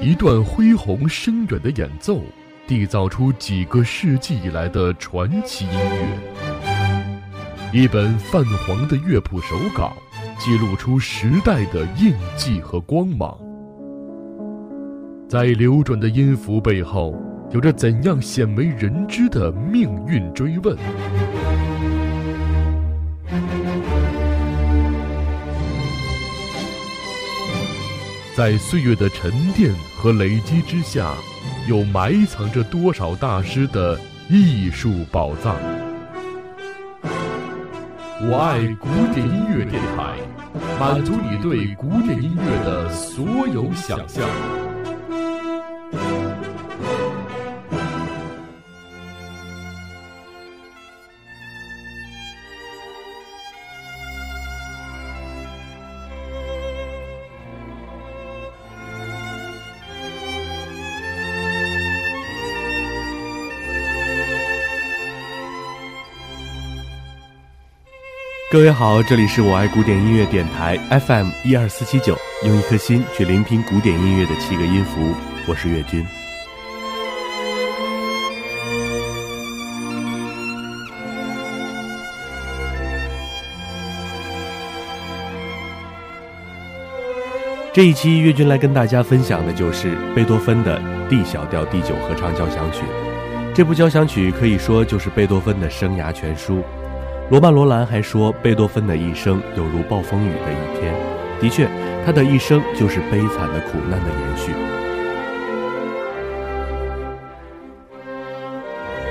一段恢宏深远的演奏，缔造出几个世纪以来的传奇音乐。一本泛黄的乐谱手稿，记录出时代的印记和光芒。在流转的音符背后，有着怎样鲜为人知的命运追问？在岁月的沉淀和累积之下，又埋藏着多少大师的艺术宝藏？我爱古典音乐电台，满足你对古典音乐的所有想象。各位好，这里是我爱古典音乐电台 FM 一二四七九，用一颗心去聆听古典音乐的七个音符，我是岳军。这一期岳军来跟大家分享的就是贝多芬的 D 小调第九合唱交响曲。这部交响曲可以说就是贝多芬的生涯全书。罗曼·罗兰还说，贝多芬的一生有如暴风雨的一天。的确，他的一生就是悲惨的苦难的延续。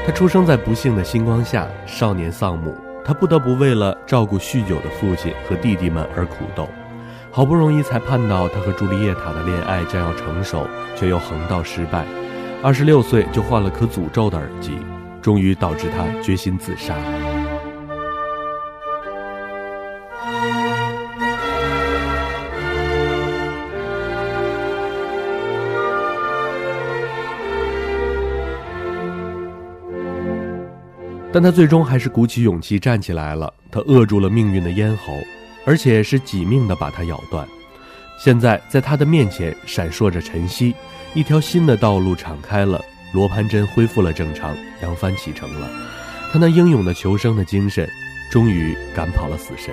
他出生在不幸的星光下，少年丧母，他不得不为了照顾酗酒的父亲和弟弟们而苦斗。好不容易才盼到他和朱丽叶塔的恋爱将要成熟，却又横道失败。二十六岁就患了颗诅咒的耳疾，终于导致他决心自杀。但他最终还是鼓起勇气站起来了。他扼住了命运的咽喉，而且是几命的把它咬断。现在，在他的面前闪烁着晨曦，一条新的道路敞开了。罗盘针恢复了正常，扬帆启程了。他那英勇的求生的精神，终于赶跑了死神。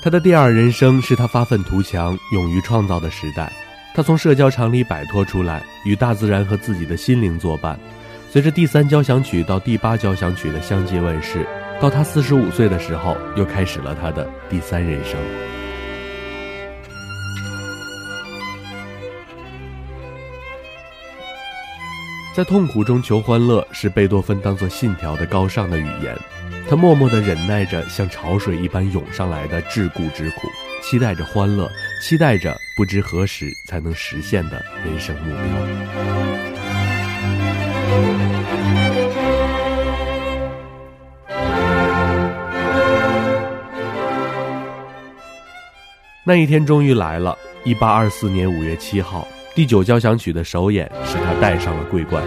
他的第二人生是他发愤图强、勇于创造的时代。他从社交场里摆脱出来，与大自然和自己的心灵作伴。随着第三交响曲到第八交响曲的相继问世，到他四十五岁的时候，又开始了他的第三人生。在痛苦中求欢乐，是贝多芬当作信条的高尚的语言。他默默地忍耐着像潮水一般涌上来的桎梏之苦，期待着欢乐，期待着不知何时才能实现的人生目标。那一天终于来了，一八二四年五月七号，第九交响曲的首演使他戴上了桂冠。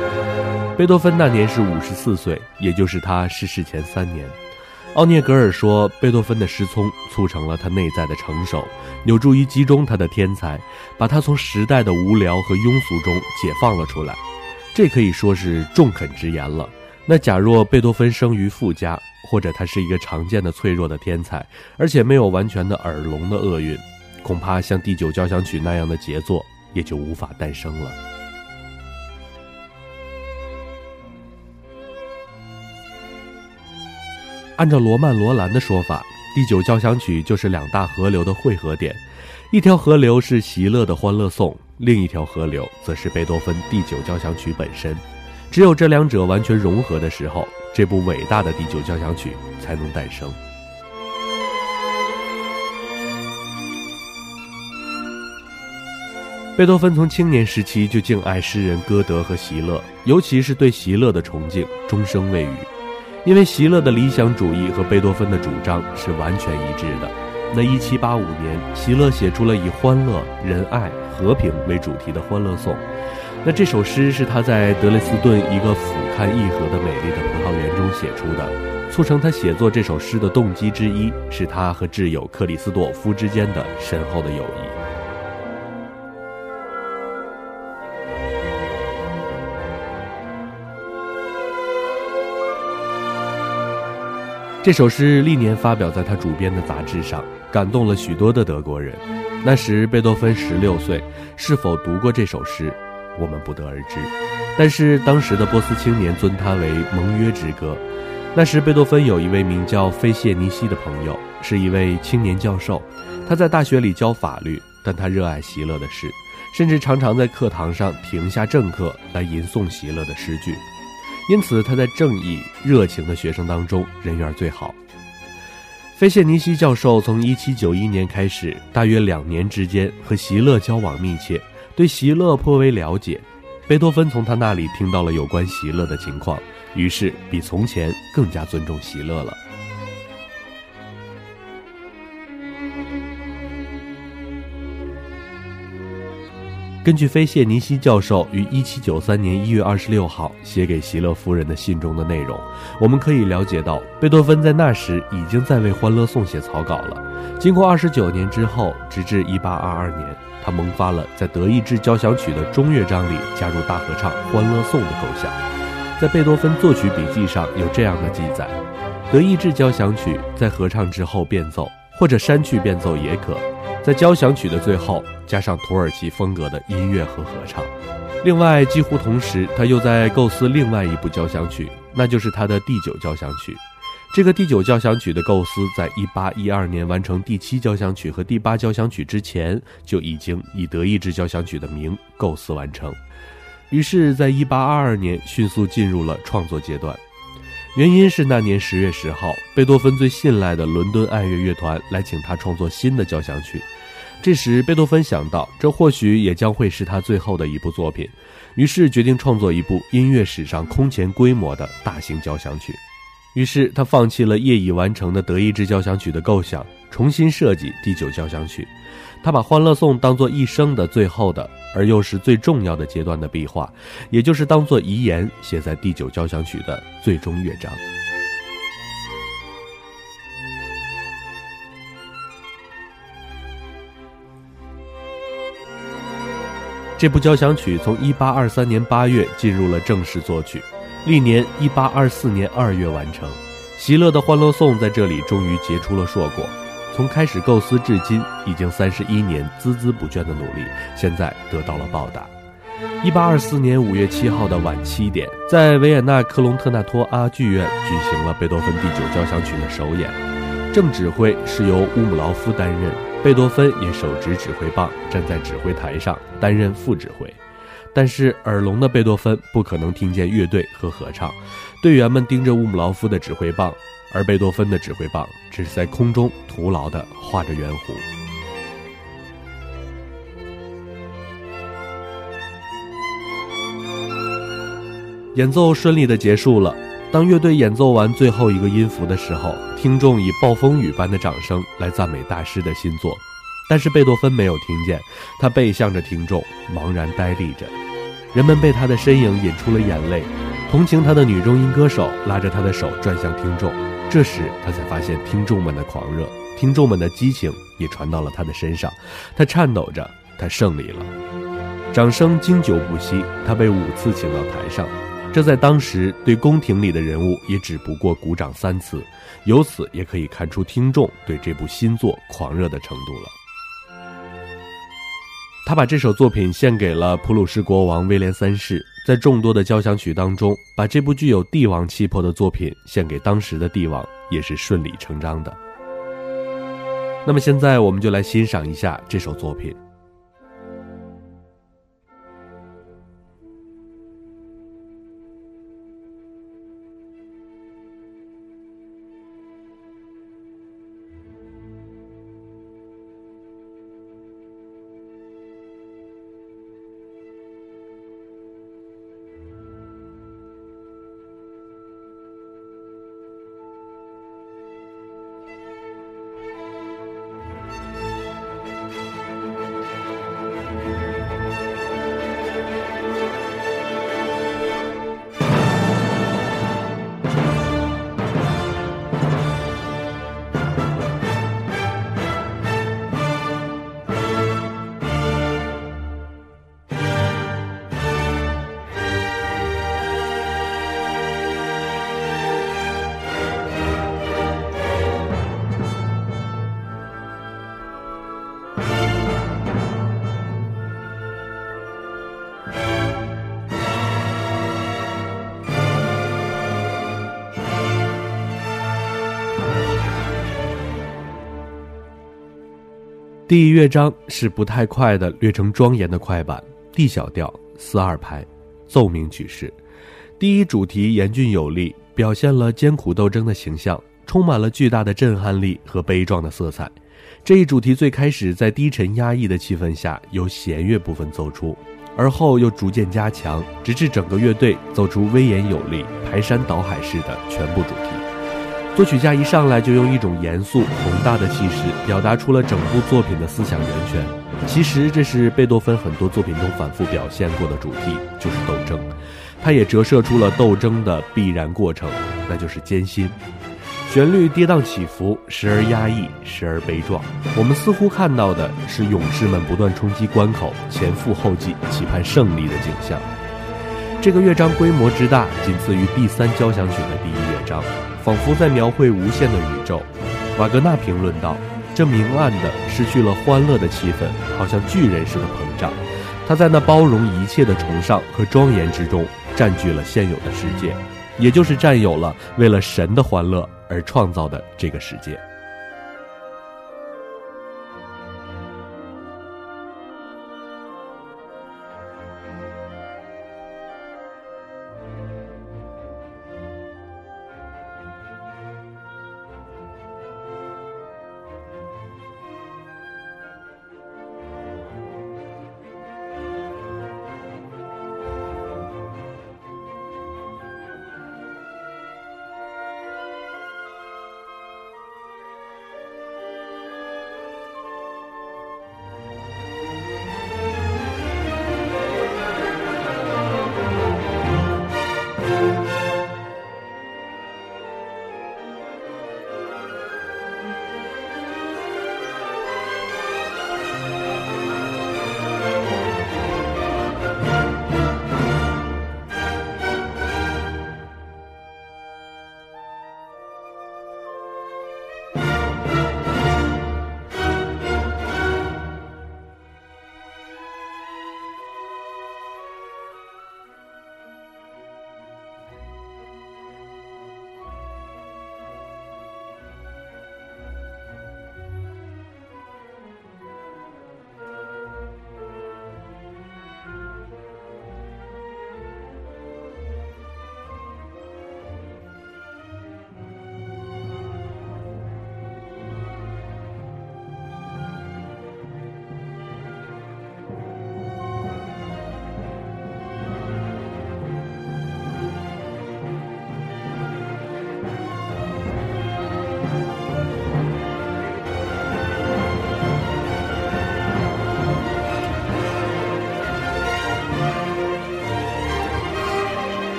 贝多芬那年是五十四岁，也就是他逝世前三年。奥涅格尔说，贝多芬的失聪促成了他内在的成熟，有助于集中他的天才，把他从时代的无聊和庸俗中解放了出来。这可以说是中肯之言了。那假若贝多芬生于富家，或者他是一个常见的脆弱的天才，而且没有完全的耳聋的厄运，恐怕像第九交响曲那样的杰作也就无法诞生了。按照罗曼·罗兰的说法，第九交响曲就是两大河流的汇合点，一条河流是席勒的《欢乐颂》，另一条河流则是贝多芬第九交响曲本身。只有这两者完全融合的时候，这部伟大的第九交响曲才能诞生。贝多芬从青年时期就敬爱诗人歌德和席勒，尤其是对席勒的崇敬，终生未渝。因为席勒的理想主义和贝多芬的主张是完全一致的。那一七八五年，席勒写出了以欢乐、仁爱、和平为主题的《欢乐颂》，那这首诗是他在德累斯顿一个俯瞰异河的美丽的葡萄园中写出的。促成他写作这首诗的动机之一，是他和挚友克里斯朵夫之间的深厚的友谊。这首诗历年发表在他主编的杂志上，感动了许多的德国人。那时贝多芬十六岁，是否读过这首诗，我们不得而知。但是当时的波斯青年尊他为盟约之歌。那时贝多芬有一位名叫菲谢尼西的朋友，是一位青年教授，他在大学里教法律，但他热爱席勒的诗，甚至常常在课堂上停下正课来吟诵席勒的诗句。因此，他在正义、热情的学生当中人缘最好。菲谢尼西教授从1791年开始，大约两年之间和席勒交往密切，对席勒颇为了解。贝多芬从他那里听到了有关席勒的情况，于是比从前更加尊重席勒了。根据菲谢尼西教授于1793年1月26号写给席勒夫人的信中的内容，我们可以了解到，贝多芬在那时已经在为《欢乐颂》写草稿了。经过29年之后，直至1822年，他萌发了在德意志交响曲的中乐章里加入大合唱《欢乐颂》的构想。在贝多芬作曲笔记上有这样的记载：德意志交响曲在合唱之后变奏，或者删去变奏也可。在交响曲的最后加上土耳其风格的音乐和合唱。另外，几乎同时，他又在构思另外一部交响曲，那就是他的第九交响曲。这个第九交响曲的构思，在一八一二年完成第七交响曲和第八交响曲之前，就已经以德意志交响曲的名构思完成。于是，在一八二二年迅速进入了创作阶段。原因是那年十月十号，贝多芬最信赖的伦敦爱乐乐团来请他创作新的交响曲。这时，贝多芬想到，这或许也将会是他最后的一部作品，于是决定创作一部音乐史上空前规模的大型交响曲。于是，他放弃了业已完成的德意志交响曲的构想，重新设计第九交响曲。他把《欢乐颂》当做一生的最后的，而又是最重要的阶段的壁画，也就是当做遗言写在第九交响曲的最终乐章。这部交响曲从1823年8月进入了正式作曲，历年1824年2月完成。席勒的《欢乐颂》在这里终于结出了硕果，从开始构思至今，已经三十一年孜孜不倦的努力，现在得到了报答。1824年5月7号的晚七点，在维也纳克隆特纳托阿剧院举行了贝多芬第九交响曲的首演，正指挥是由乌姆劳夫担任。贝多芬也手执指挥棒，站在指挥台上担任副指挥。但是耳聋的贝多芬不可能听见乐队和合唱，队员们盯着乌姆劳夫的指挥棒，而贝多芬的指挥棒只是在空中徒劳地画着圆弧。演奏顺利地结束了。当乐队演奏完最后一个音符的时候，听众以暴风雨般的掌声来赞美大师的新作，但是贝多芬没有听见，他背向着听众，茫然呆立着。人们被他的身影引出了眼泪，同情他的女中音歌手拉着他的手转向听众。这时他才发现听众们的狂热，听众们的激情也传到了他的身上。他颤抖着，他胜利了，掌声经久不息。他被五次请到台上。这在当时对宫廷里的人物也只不过鼓掌三次，由此也可以看出听众对这部新作狂热的程度了。他把这首作品献给了普鲁士国王威廉三世，在众多的交响曲当中，把这部具有帝王气魄的作品献给当时的帝王，也是顺理成章的。那么现在我们就来欣赏一下这首作品。乐章是不太快的、略呈庄严的快板，D 小调，四二拍，奏鸣曲式。第一主题严峻有力，表现了艰苦斗争的形象，充满了巨大的震撼力和悲壮的色彩。这一主题最开始在低沉压抑的气氛下由弦乐部分奏出，而后又逐渐加强，直至整个乐队奏出威严有力、排山倒海式的全部主题。作曲家一上来就用一种严肃宏大的气势，表达出了整部作品的思想源泉。其实这是贝多芬很多作品中反复表现过的主题，就是斗争。他也折射出了斗争的必然过程，那就是艰辛。旋律跌宕起伏，时而压抑，时而悲壮。我们似乎看到的是勇士们不断冲击关口，前赴后继，期盼胜利的景象。这个乐章规模之大，仅次于第三交响曲的第一乐章。仿佛在描绘无限的宇宙，瓦格纳评论道：“这明暗的、失去了欢乐的气氛，好像巨人似的膨胀。他在那包容一切的崇尚和庄严之中，占据了现有的世界，也就是占有了为了神的欢乐而创造的这个世界。”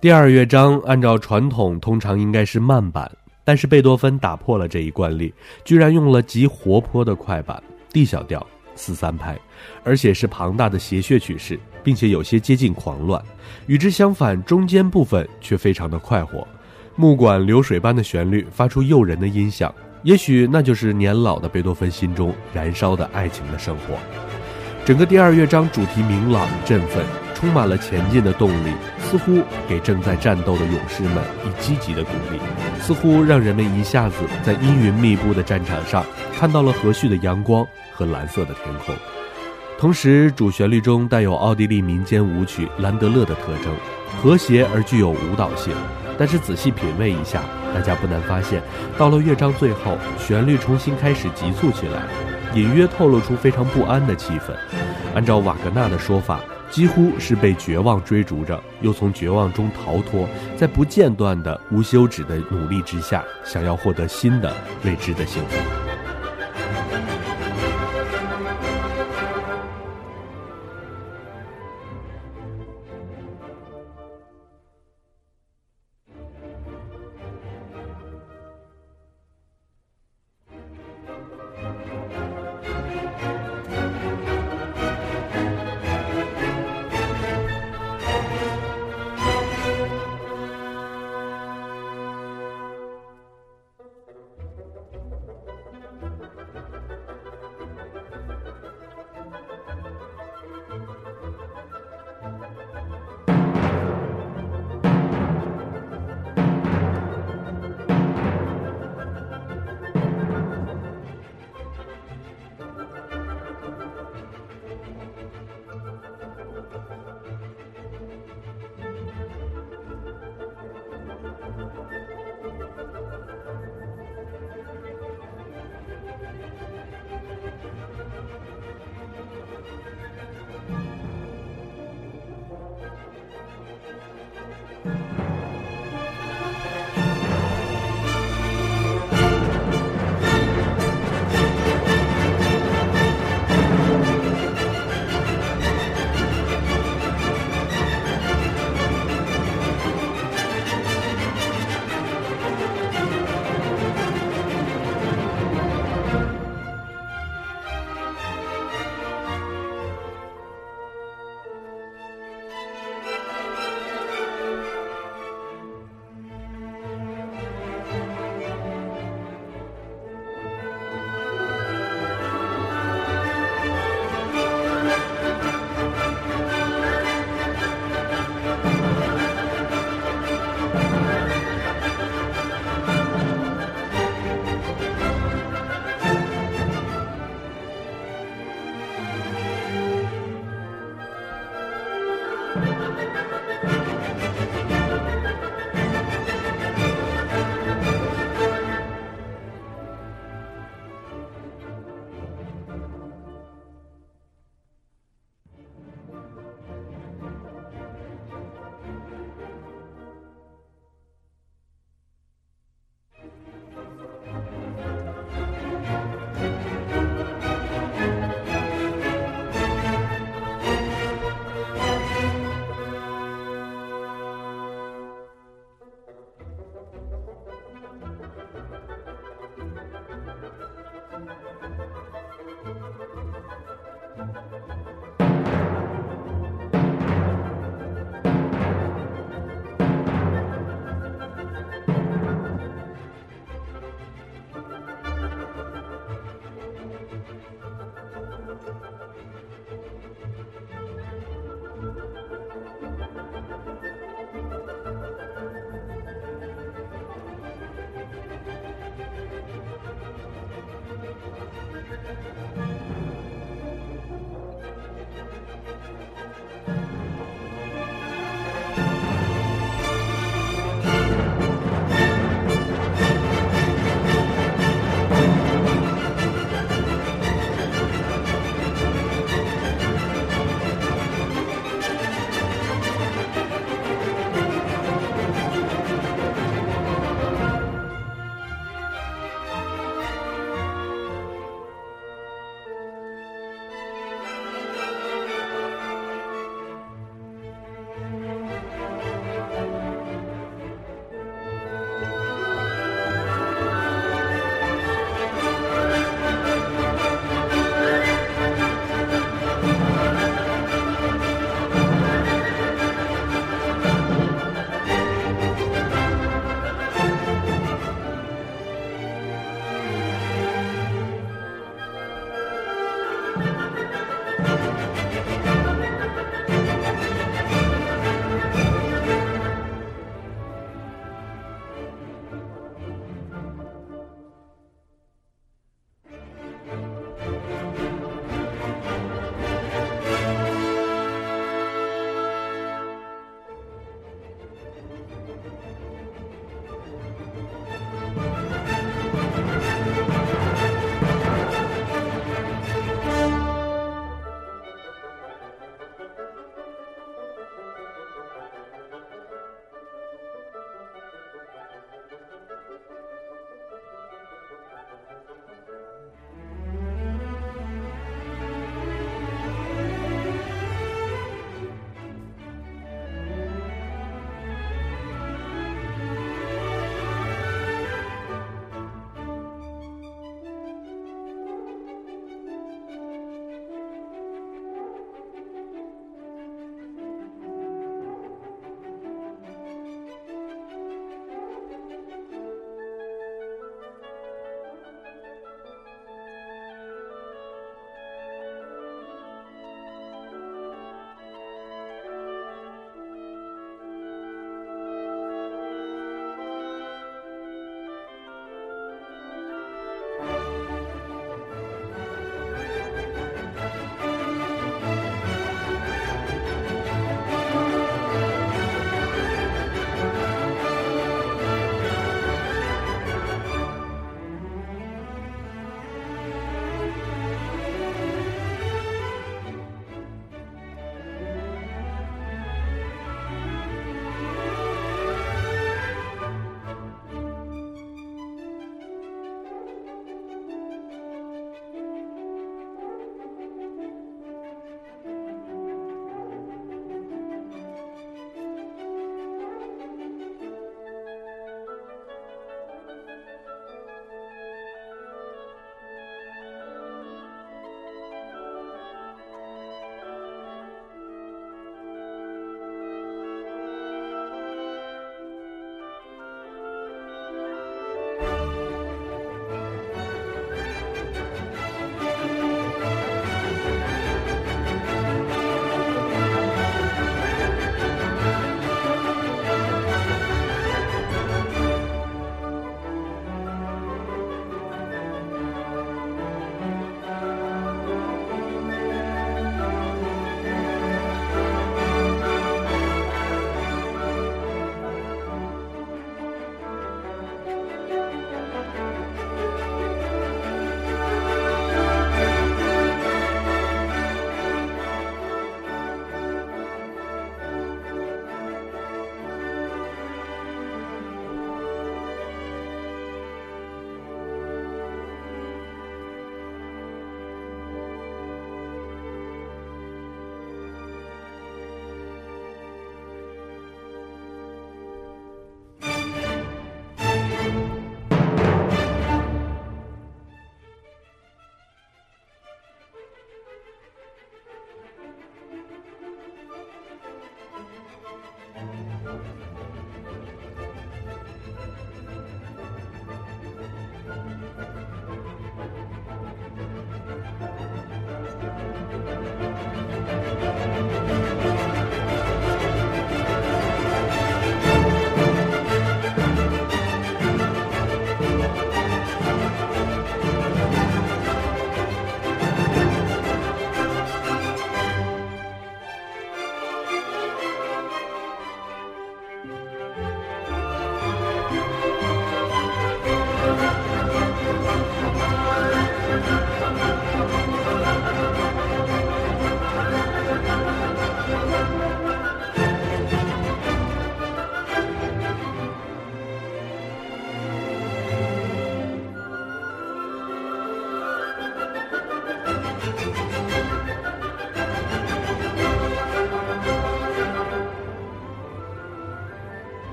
第二乐章按照传统通常应该是慢板，但是贝多芬打破了这一惯例，居然用了极活泼的快板 D 小调四三拍，而且是庞大的谐谑曲式，并且有些接近狂乱。与之相反，中间部分却非常的快活，木管流水般的旋律发出诱人的音响，也许那就是年老的贝多芬心中燃烧的爱情的生活。整个第二乐章主题明朗振奋，充满了前进的动力，似乎给正在战斗的勇士们以积极的鼓励，似乎让人们一下子在阴云密布的战场上看到了和煦的阳光和蓝色的天空。同时，主旋律中带有奥地利民间舞曲兰德勒的特征，和谐而具有舞蹈性。但是仔细品味一下，大家不难发现，到了乐章最后，旋律重新开始急促起来。隐约透露出非常不安的气氛。按照瓦格纳的说法，几乎是被绝望追逐着，又从绝望中逃脱，在不间断的、无休止的努力之下，想要获得新的未知的幸福。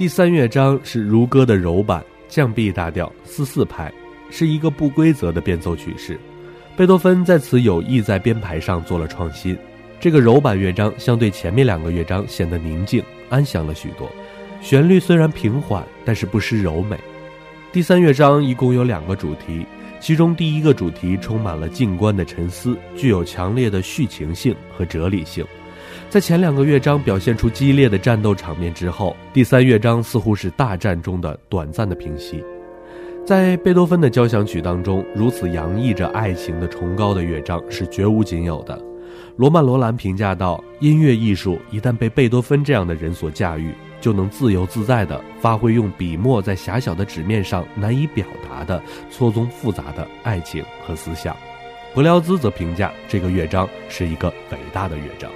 第三乐章是如歌的柔版降 B 大调四四拍，是一个不规则的变奏曲式。贝多芬在此有意在编排上做了创新。这个柔版乐章相对前面两个乐章显得宁静安详了许多，旋律虽然平缓，但是不失柔美。第三乐章一共有两个主题，其中第一个主题充满了静观的沉思，具有强烈的叙情性和哲理性。在前两个乐章表现出激烈的战斗场面之后，第三乐章似乎是大战中的短暂的平息。在贝多芬的交响曲当中，如此洋溢着爱情的崇高的乐章是绝无仅有的。罗曼·罗兰评价道：“音乐艺术一旦被贝多芬这样的人所驾驭，就能自由自在地发挥用笔墨在狭小的纸面上难以表达的错综复杂的爱情和思想。”柏辽兹则评价这个乐章是一个伟大的乐章。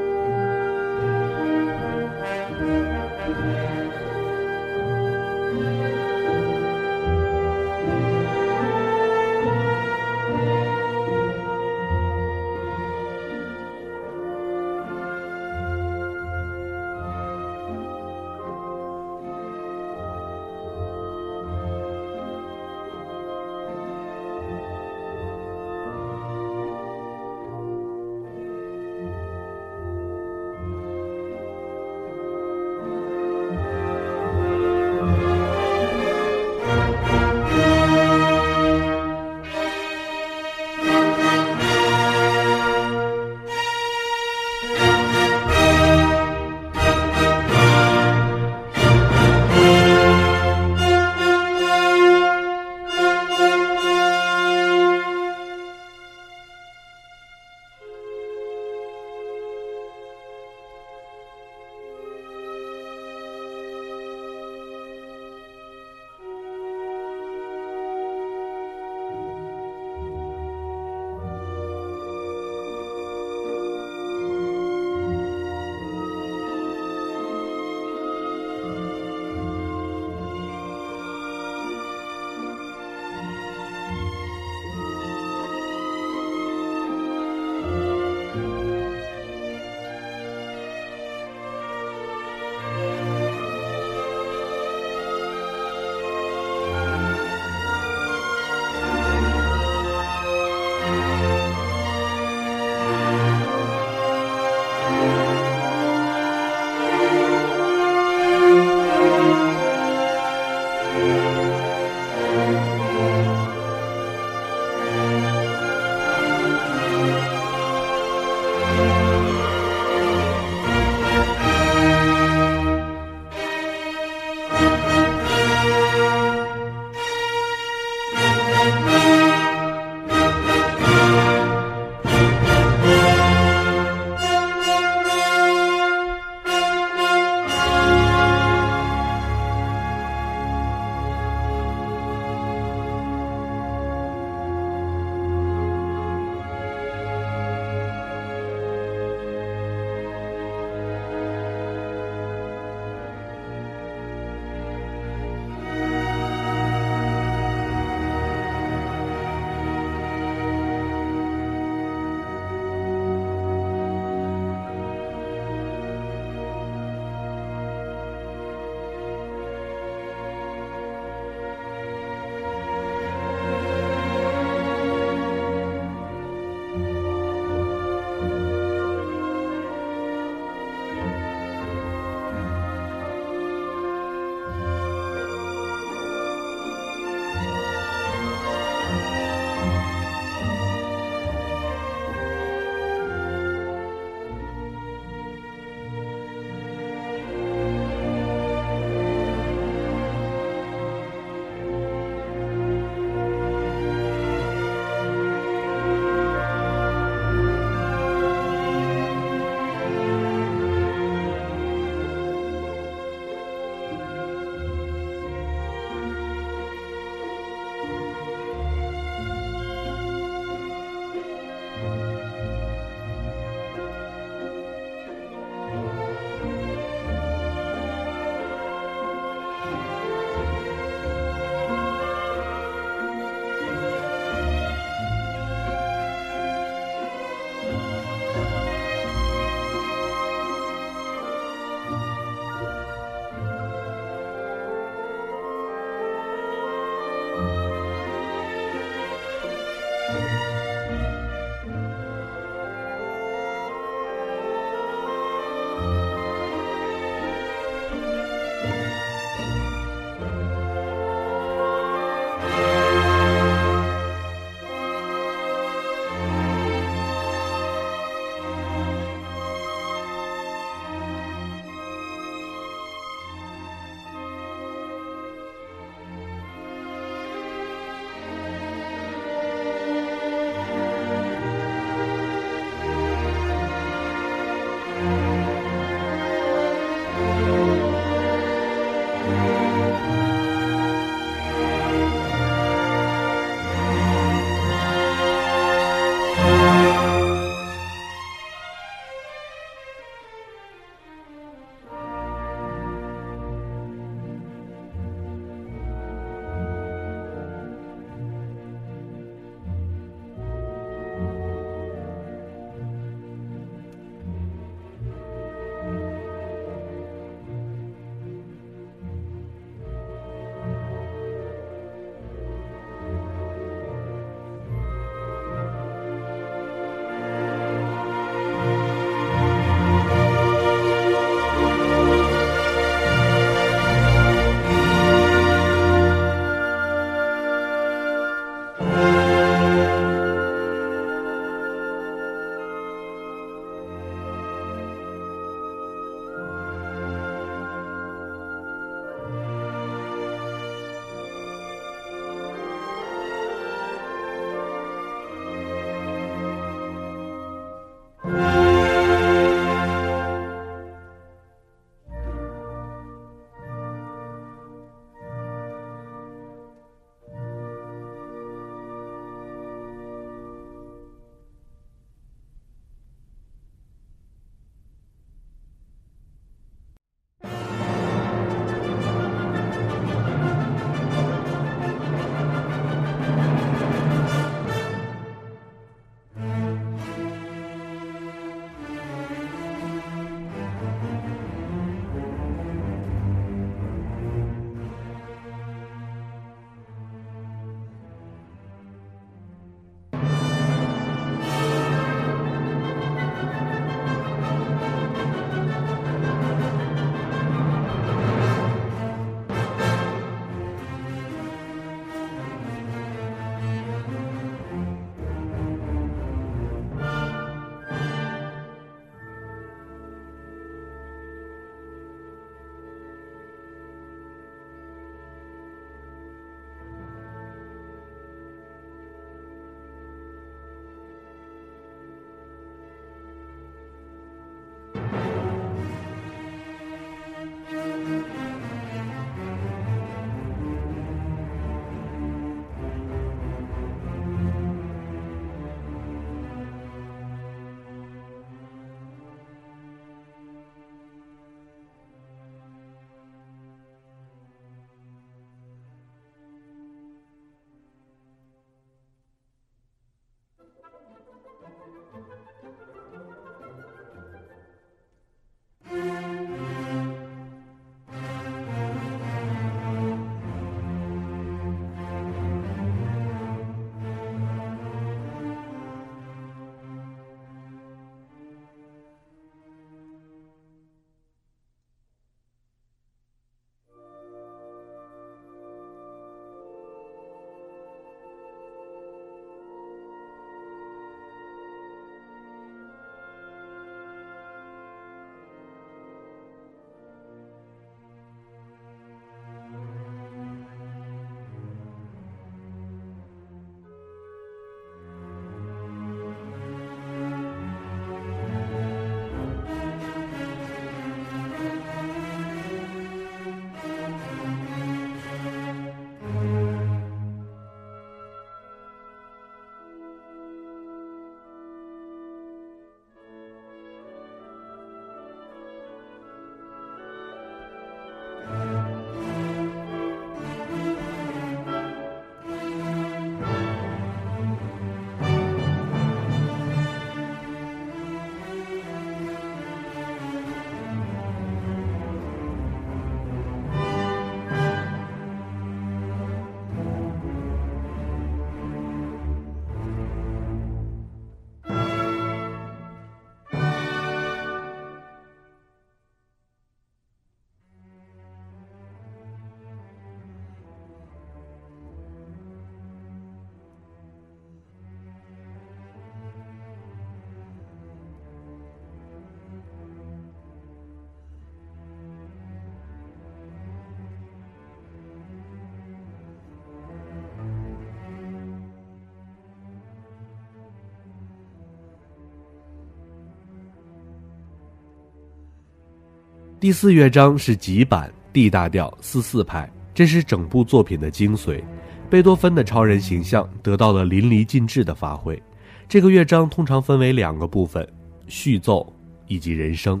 第四乐章是急板 D 大调四四拍，这是整部作品的精髓。贝多芬的超人形象得到了淋漓尽致的发挥。这个乐章通常分为两个部分：序奏以及人声。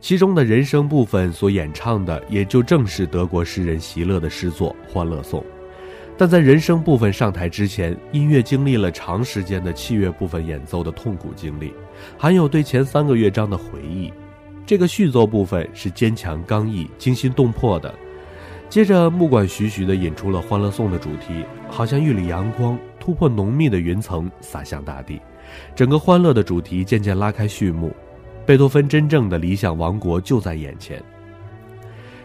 其中的人声部分所演唱的，也就正是德国诗人席勒的诗作《欢乐颂》。但在人声部分上台之前，音乐经历了长时间的器乐部分演奏的痛苦经历，还有对前三个乐章的回忆。这个序奏部分是坚强刚毅、惊心动魄的。接着，木管徐徐地引出了《欢乐颂》的主题，好像一缕阳光突破浓密的云层，洒向大地。整个欢乐的主题渐渐拉开序幕，贝多芬真正的理想王国就在眼前。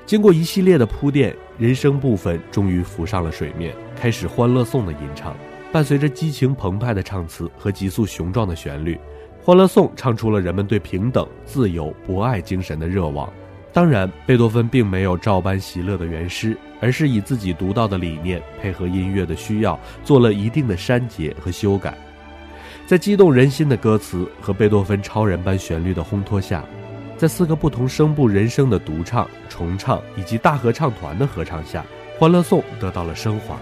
经过一系列的铺垫，人声部分终于浮上了水面，开始《欢乐颂》的吟唱，伴随着激情澎湃的唱词和急速雄壮的旋律，《欢乐颂》唱出了人们对平等、自由、博爱精神的热望。当然，贝多芬并没有照搬席勒的原诗，而是以自己独到的理念，配合音乐的需要，做了一定的删节和修改。在激动人心的歌词和贝多芬超人般旋律的烘托下，在四个不同声部人声的独唱、重唱以及大合唱团的合唱下，《欢乐颂》得到了升华。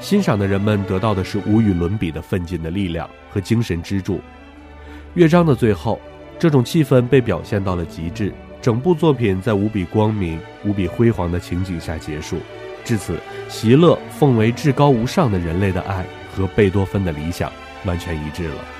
欣赏的人们得到的是无与伦比的奋进的力量和精神支柱。乐章的最后，这种气氛被表现到了极致。整部作品在无比光明、无比辉煌的情景下结束，至此，席勒奉为至高无上的人类的爱和贝多芬的理想完全一致了。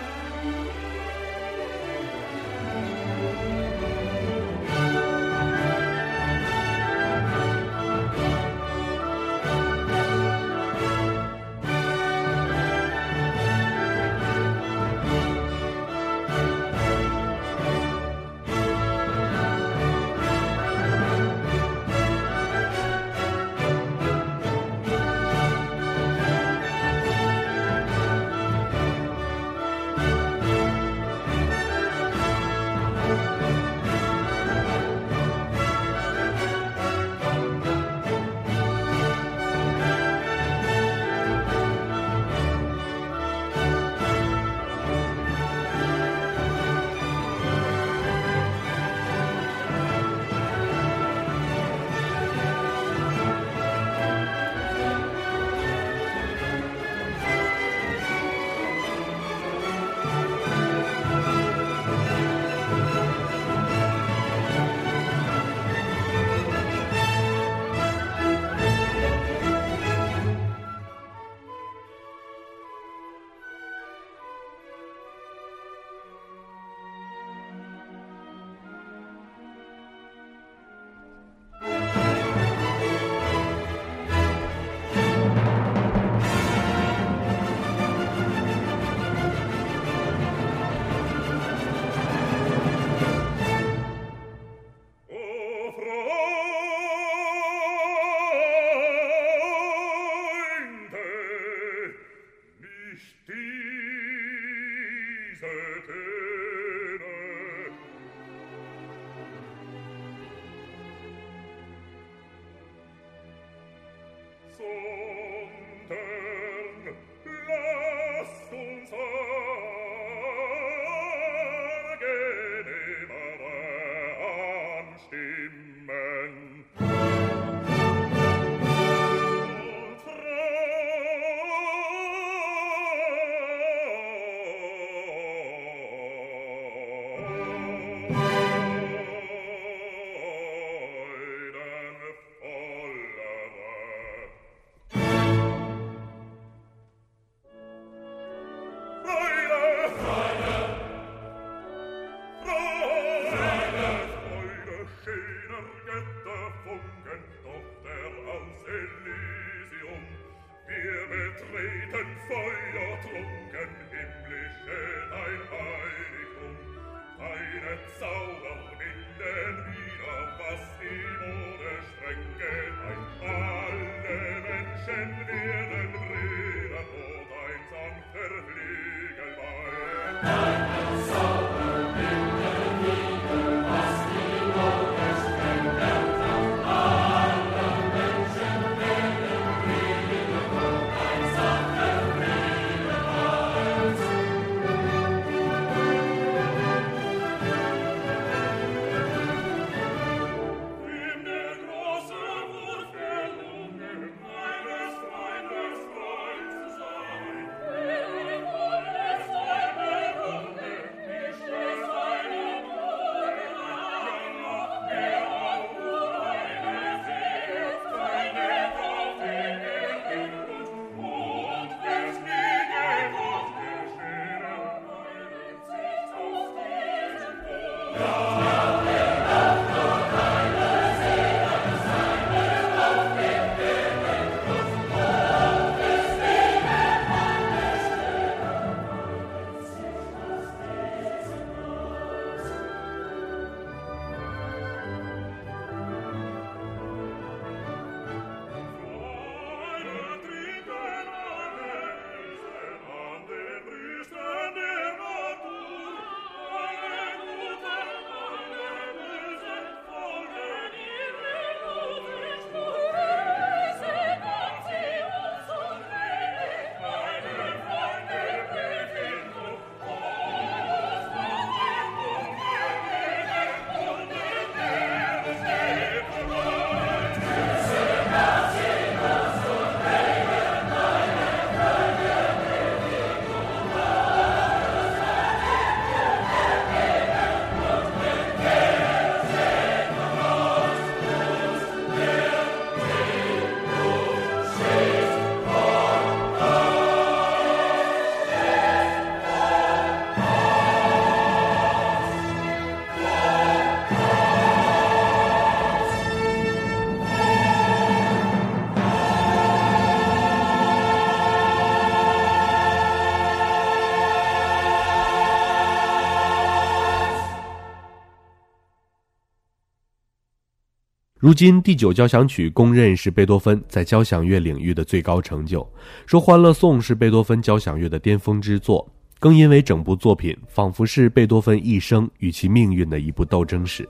如今，第九交响曲公认是贝多芬在交响乐领域的最高成就。说《欢乐颂》是贝多芬交响乐的巅峰之作，更因为整部作品仿佛是贝多芬一生与其命运的一部斗争史。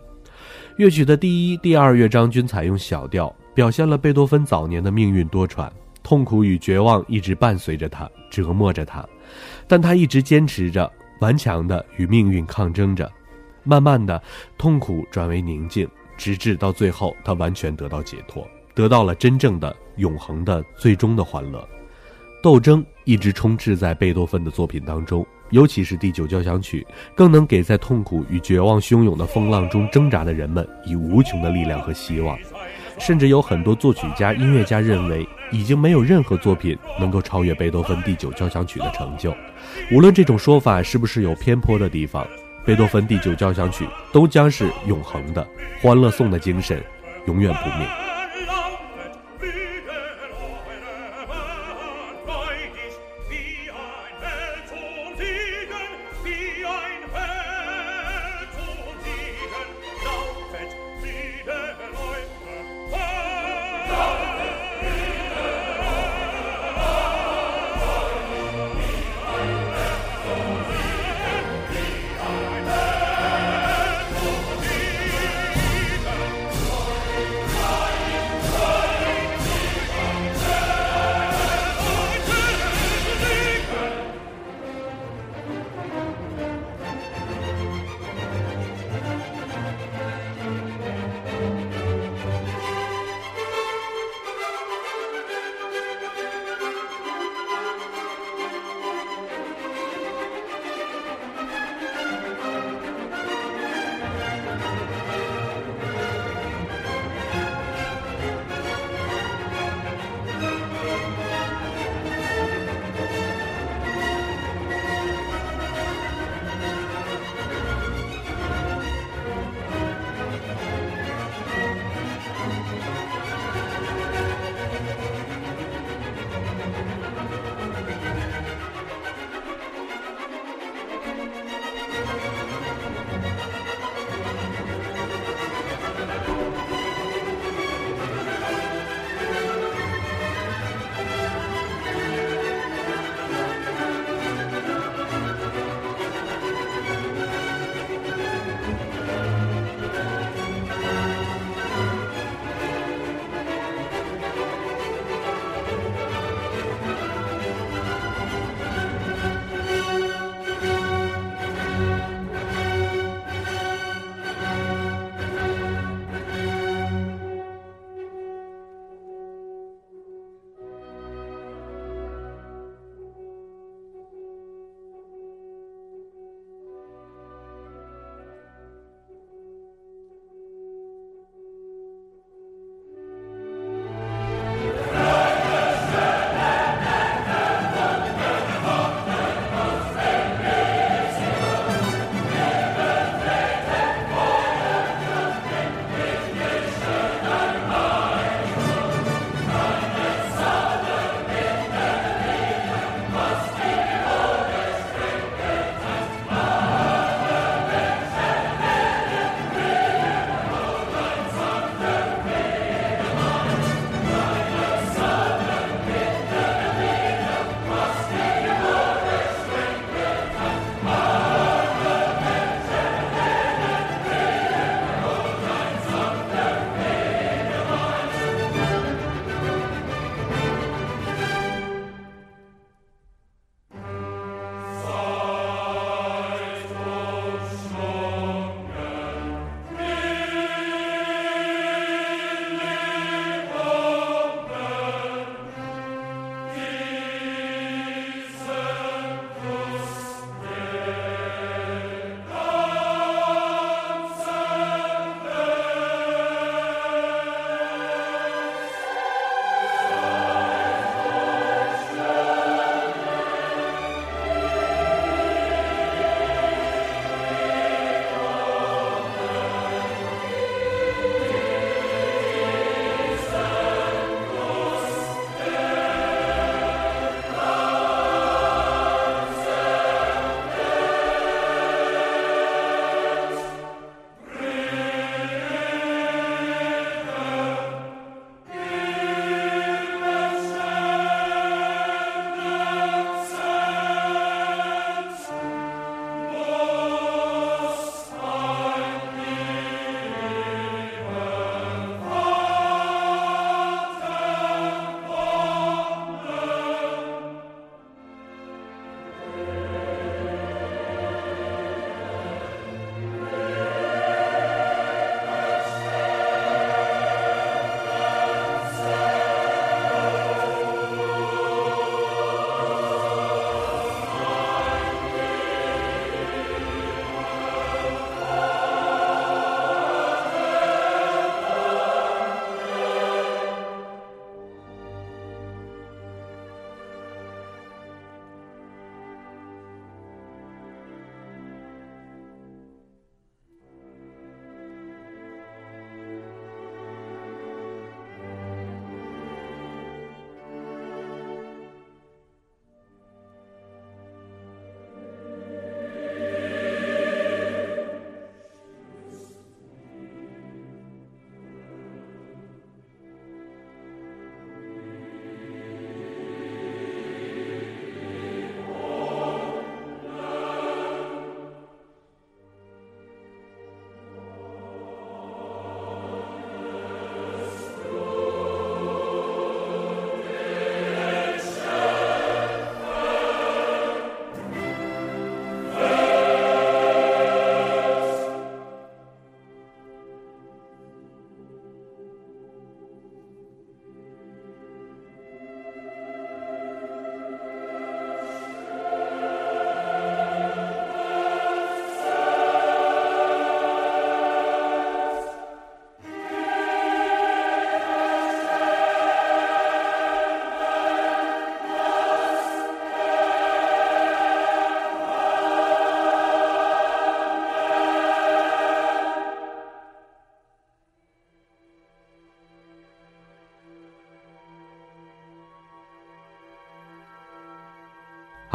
乐曲的第一、第二乐章均采用小调，表现了贝多芬早年的命运多舛，痛苦与绝望一直伴随着他，折磨着他，但他一直坚持着，顽强地与命运抗争着。慢慢的，痛苦转为宁静。直至到最后，他完全得到解脱，得到了真正的、永恒的、最终的欢乐。斗争一直充斥在贝多芬的作品当中，尤其是第九交响曲，更能给在痛苦与绝望汹涌的风浪中挣扎的人们以无穷的力量和希望。甚至有很多作曲家、音乐家认为，已经没有任何作品能够超越贝多芬第九交响曲的成就。无论这种说法是不是有偏颇的地方。贝多芬第九交响曲都将是永恒的，欢乐颂的精神永远不灭。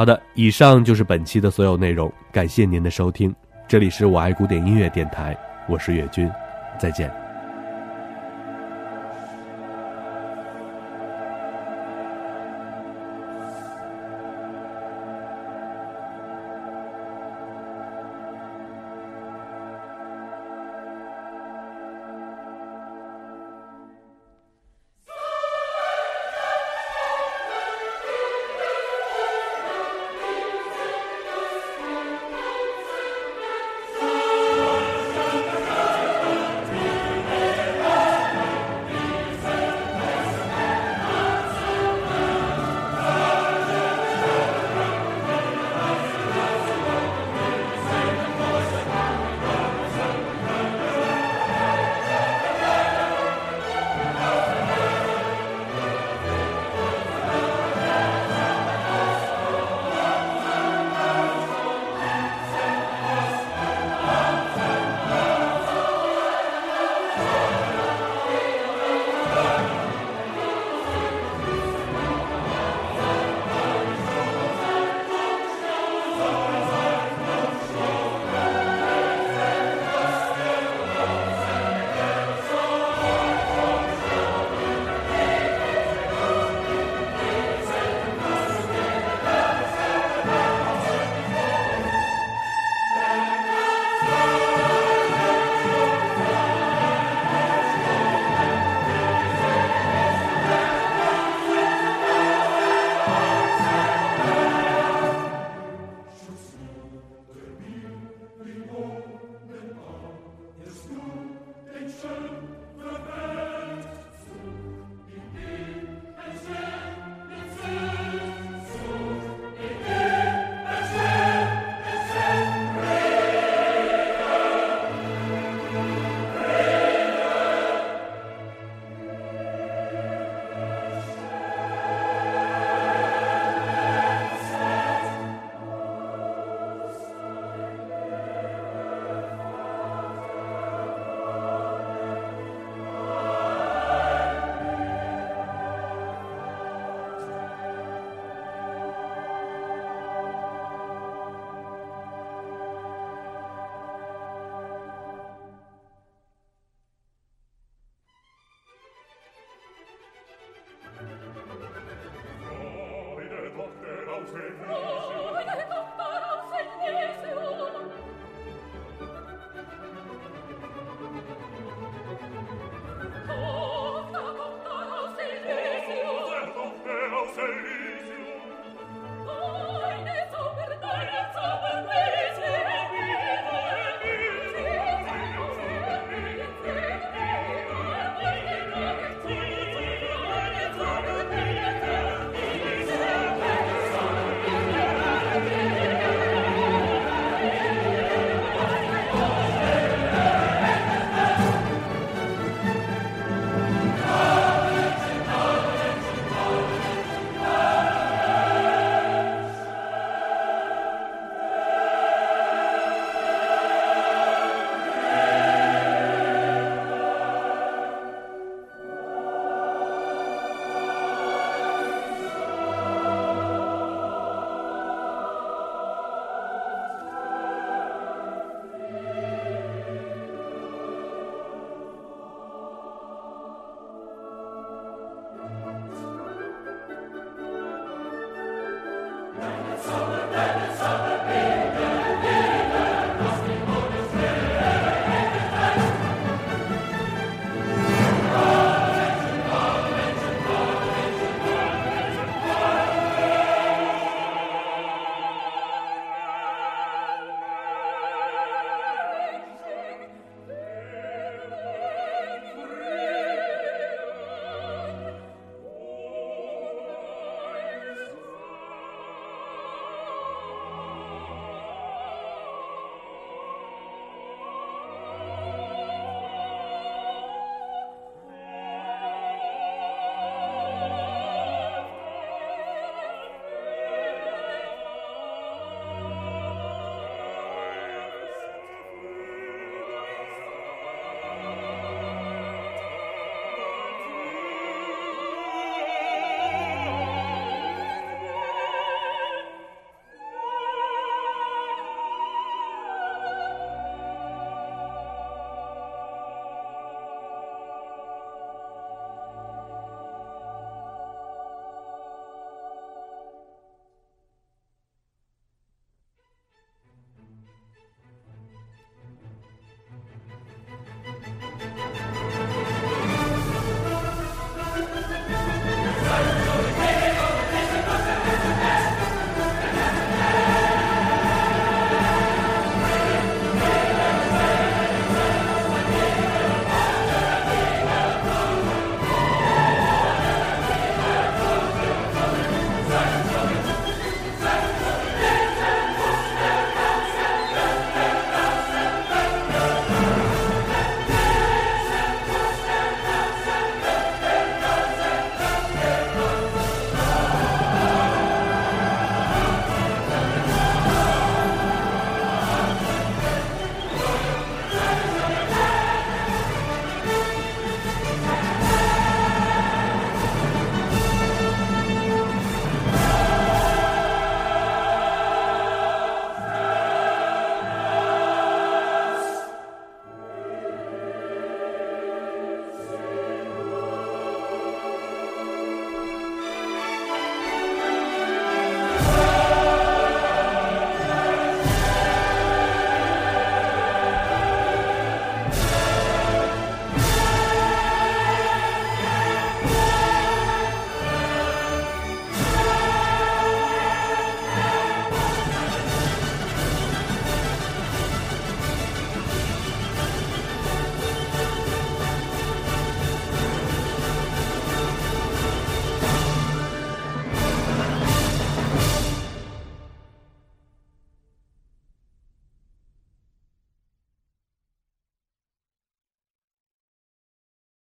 好的，以上就是本期的所有内容，感谢您的收听。这里是我爱古典音乐电台，我是岳军，再见。